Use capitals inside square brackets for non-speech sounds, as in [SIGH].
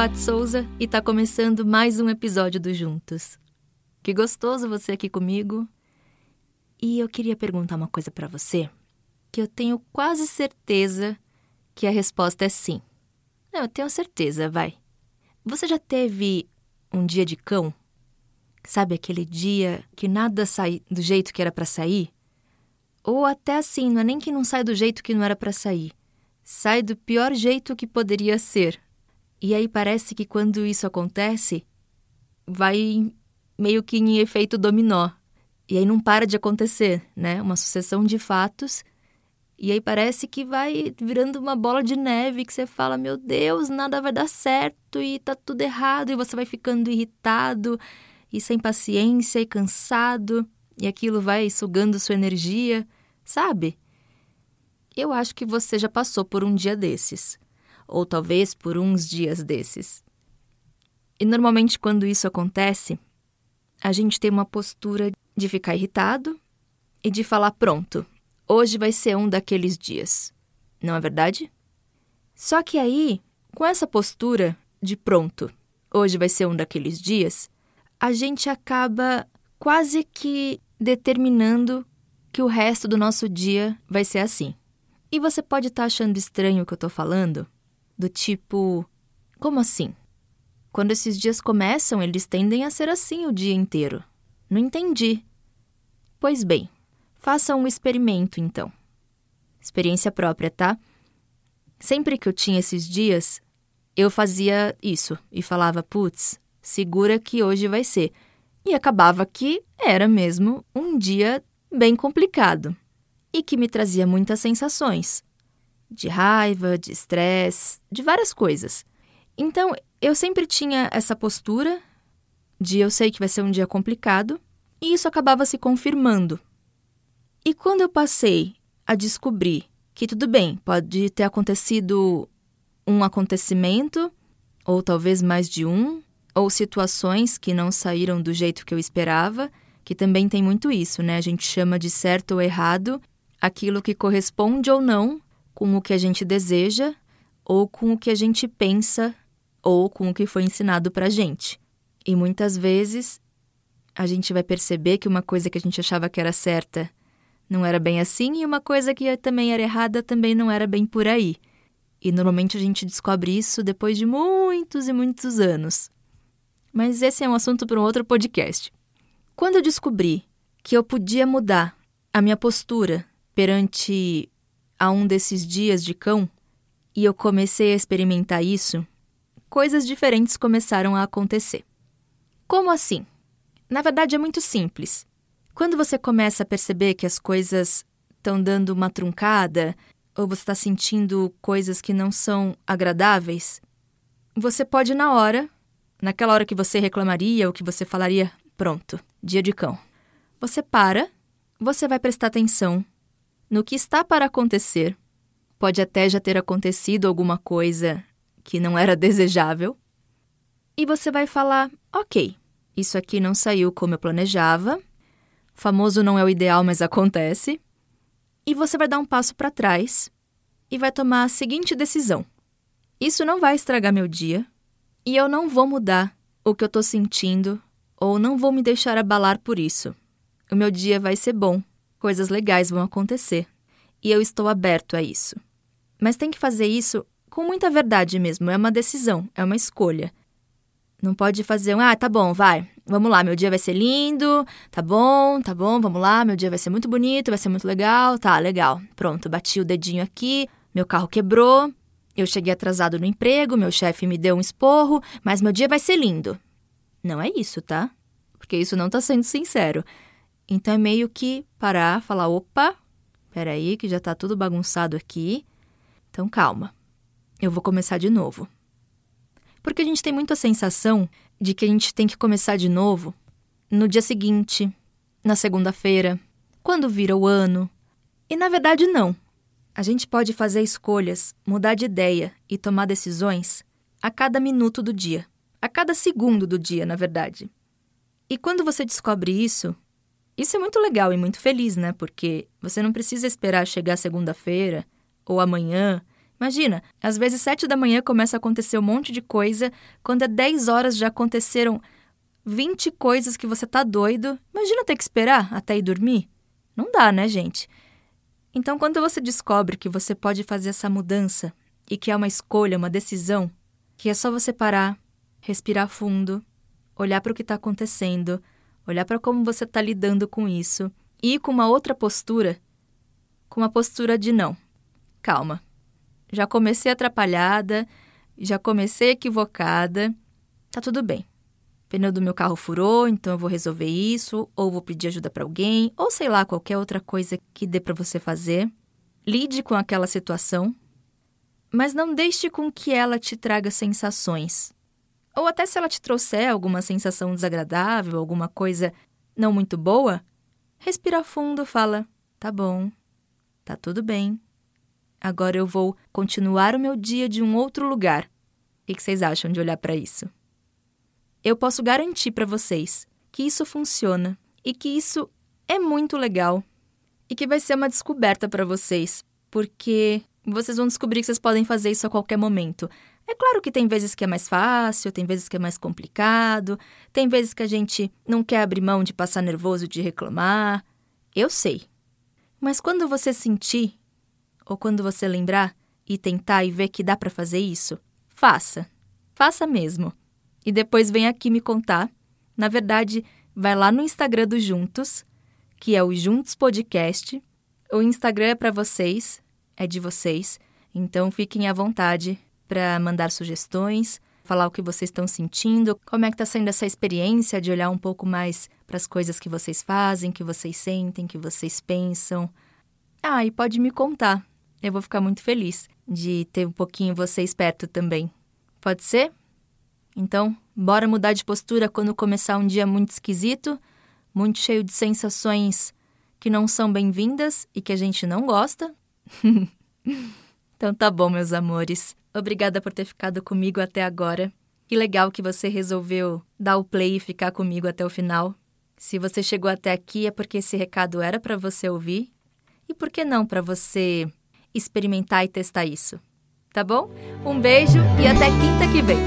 Pat Souza e tá começando mais um episódio do Juntos. Que gostoso você aqui comigo. E eu queria perguntar uma coisa para você, que eu tenho quase certeza que a resposta é sim. Não, eu tenho certeza, vai. Você já teve um dia de cão? Sabe aquele dia que nada sai do jeito que era para sair? Ou até assim, não é nem que não sai do jeito que não era para sair. Sai do pior jeito que poderia ser. E aí parece que quando isso acontece, vai meio que em efeito dominó. E aí não para de acontecer, né? Uma sucessão de fatos. E aí parece que vai virando uma bola de neve que você fala: "Meu Deus, nada vai dar certo e tá tudo errado", e você vai ficando irritado e sem paciência e cansado, e aquilo vai sugando sua energia, sabe? Eu acho que você já passou por um dia desses ou talvez por uns dias desses. E normalmente, quando isso acontece, a gente tem uma postura de ficar irritado e de falar: pronto, hoje vai ser um daqueles dias. Não é verdade? Só que aí, com essa postura de pronto, hoje vai ser um daqueles dias, a gente acaba quase que determinando que o resto do nosso dia vai ser assim. E você pode estar tá achando estranho o que eu estou falando, do tipo: como assim? Quando esses dias começam, eles tendem a ser assim o dia inteiro. Não entendi. Pois bem, faça um experimento então. Experiência própria, tá? Sempre que eu tinha esses dias, eu fazia isso e falava: putz, segura que hoje vai ser. E acabava que era mesmo um dia bem complicado e que me trazia muitas sensações de raiva, de estresse, de várias coisas. Então, eu sempre tinha essa postura de eu sei que vai ser um dia complicado, e isso acabava se confirmando. E quando eu passei a descobrir que tudo bem, pode ter acontecido um acontecimento, ou talvez mais de um, ou situações que não saíram do jeito que eu esperava, que também tem muito isso, né? A gente chama de certo ou errado aquilo que corresponde ou não com o que a gente deseja, ou com o que a gente pensa, ou com o que foi ensinado para gente. E muitas vezes a gente vai perceber que uma coisa que a gente achava que era certa não era bem assim, e uma coisa que também era errada também não era bem por aí. E normalmente a gente descobre isso depois de muitos e muitos anos. Mas esse é um assunto para um outro podcast. Quando eu descobri que eu podia mudar a minha postura perante a um desses dias de cão e eu comecei a experimentar isso, coisas diferentes começaram a acontecer. Como assim? Na verdade, é muito simples. Quando você começa a perceber que as coisas estão dando uma truncada, ou você está sentindo coisas que não são agradáveis, você pode, na hora, naquela hora que você reclamaria ou que você falaria, pronto, dia de cão. Você para, você vai prestar atenção no que está para acontecer. Pode até já ter acontecido alguma coisa que não era desejável. E você vai falar: ok, isso aqui não saiu como eu planejava. Famoso não é o ideal, mas acontece. E você vai dar um passo para trás e vai tomar a seguinte decisão: isso não vai estragar meu dia e eu não vou mudar o que eu estou sentindo ou não vou me deixar abalar por isso. O meu dia vai ser bom coisas legais vão acontecer. E eu estou aberto a isso. Mas tem que fazer isso com muita verdade mesmo. É uma decisão, é uma escolha. Não pode fazer um, ah, tá bom, vai, vamos lá, meu dia vai ser lindo, tá bom, tá bom, vamos lá, meu dia vai ser muito bonito, vai ser muito legal, tá, legal. Pronto, bati o dedinho aqui, meu carro quebrou, eu cheguei atrasado no emprego, meu chefe me deu um esporro, mas meu dia vai ser lindo. Não é isso, tá? Porque isso não tá sendo sincero. Então é meio que parar, falar: opa, peraí, que já tá tudo bagunçado aqui. Então calma, eu vou começar de novo. Porque a gente tem muito a sensação de que a gente tem que começar de novo no dia seguinte, na segunda-feira, quando vira o ano. E na verdade, não. A gente pode fazer escolhas, mudar de ideia e tomar decisões a cada minuto do dia, a cada segundo do dia, na verdade. E quando você descobre isso, isso é muito legal e muito feliz, né? Porque você não precisa esperar chegar segunda-feira ou amanhã, Imagina, às vezes sete da manhã começa a acontecer um monte de coisa, quando é 10 horas já aconteceram 20 coisas que você tá doido. Imagina ter que esperar até ir dormir? Não dá, né, gente? Então, quando você descobre que você pode fazer essa mudança e que é uma escolha, uma decisão, que é só você parar, respirar fundo, olhar para o que está acontecendo, olhar para como você está lidando com isso e com uma outra postura, com uma postura de não. Calma. Já comecei atrapalhada, já comecei equivocada, tá tudo bem pneu do meu carro furou, então eu vou resolver isso, ou vou pedir ajuda para alguém, ou sei lá, qualquer outra coisa que dê para você fazer. Lide com aquela situação, mas não deixe com que ela te traga sensações. Ou até se ela te trouxer alguma sensação desagradável, alguma coisa não muito boa, respira fundo, fala: "Tá bom. Tá tudo bem. Agora eu vou continuar o meu dia de um outro lugar." O que vocês acham de olhar para isso? eu posso garantir para vocês que isso funciona e que isso é muito legal e que vai ser uma descoberta para vocês, porque vocês vão descobrir que vocês podem fazer isso a qualquer momento. É claro que tem vezes que é mais fácil, tem vezes que é mais complicado, tem vezes que a gente não quer abrir mão de passar nervoso, de reclamar. Eu sei. Mas quando você sentir, ou quando você lembrar e tentar e ver que dá para fazer isso, faça. Faça mesmo e depois vem aqui me contar. Na verdade, vai lá no Instagram do Juntos, que é o Juntos Podcast. O Instagram é para vocês, é de vocês, então fiquem à vontade para mandar sugestões, falar o que vocês estão sentindo, como é que está sendo essa experiência de olhar um pouco mais para as coisas que vocês fazem, que vocês sentem, que vocês pensam. Ah, e pode me contar. Eu vou ficar muito feliz de ter um pouquinho vocês perto também. Pode ser? Então, bora mudar de postura quando começar um dia muito esquisito, muito cheio de sensações que não são bem-vindas e que a gente não gosta? [LAUGHS] Então tá bom, meus amores. Obrigada por ter ficado comigo até agora. Que legal que você resolveu dar o play e ficar comigo até o final. Se você chegou até aqui é porque esse recado era para você ouvir e por que não para você experimentar e testar isso. Tá bom? Um beijo e até quinta que vem.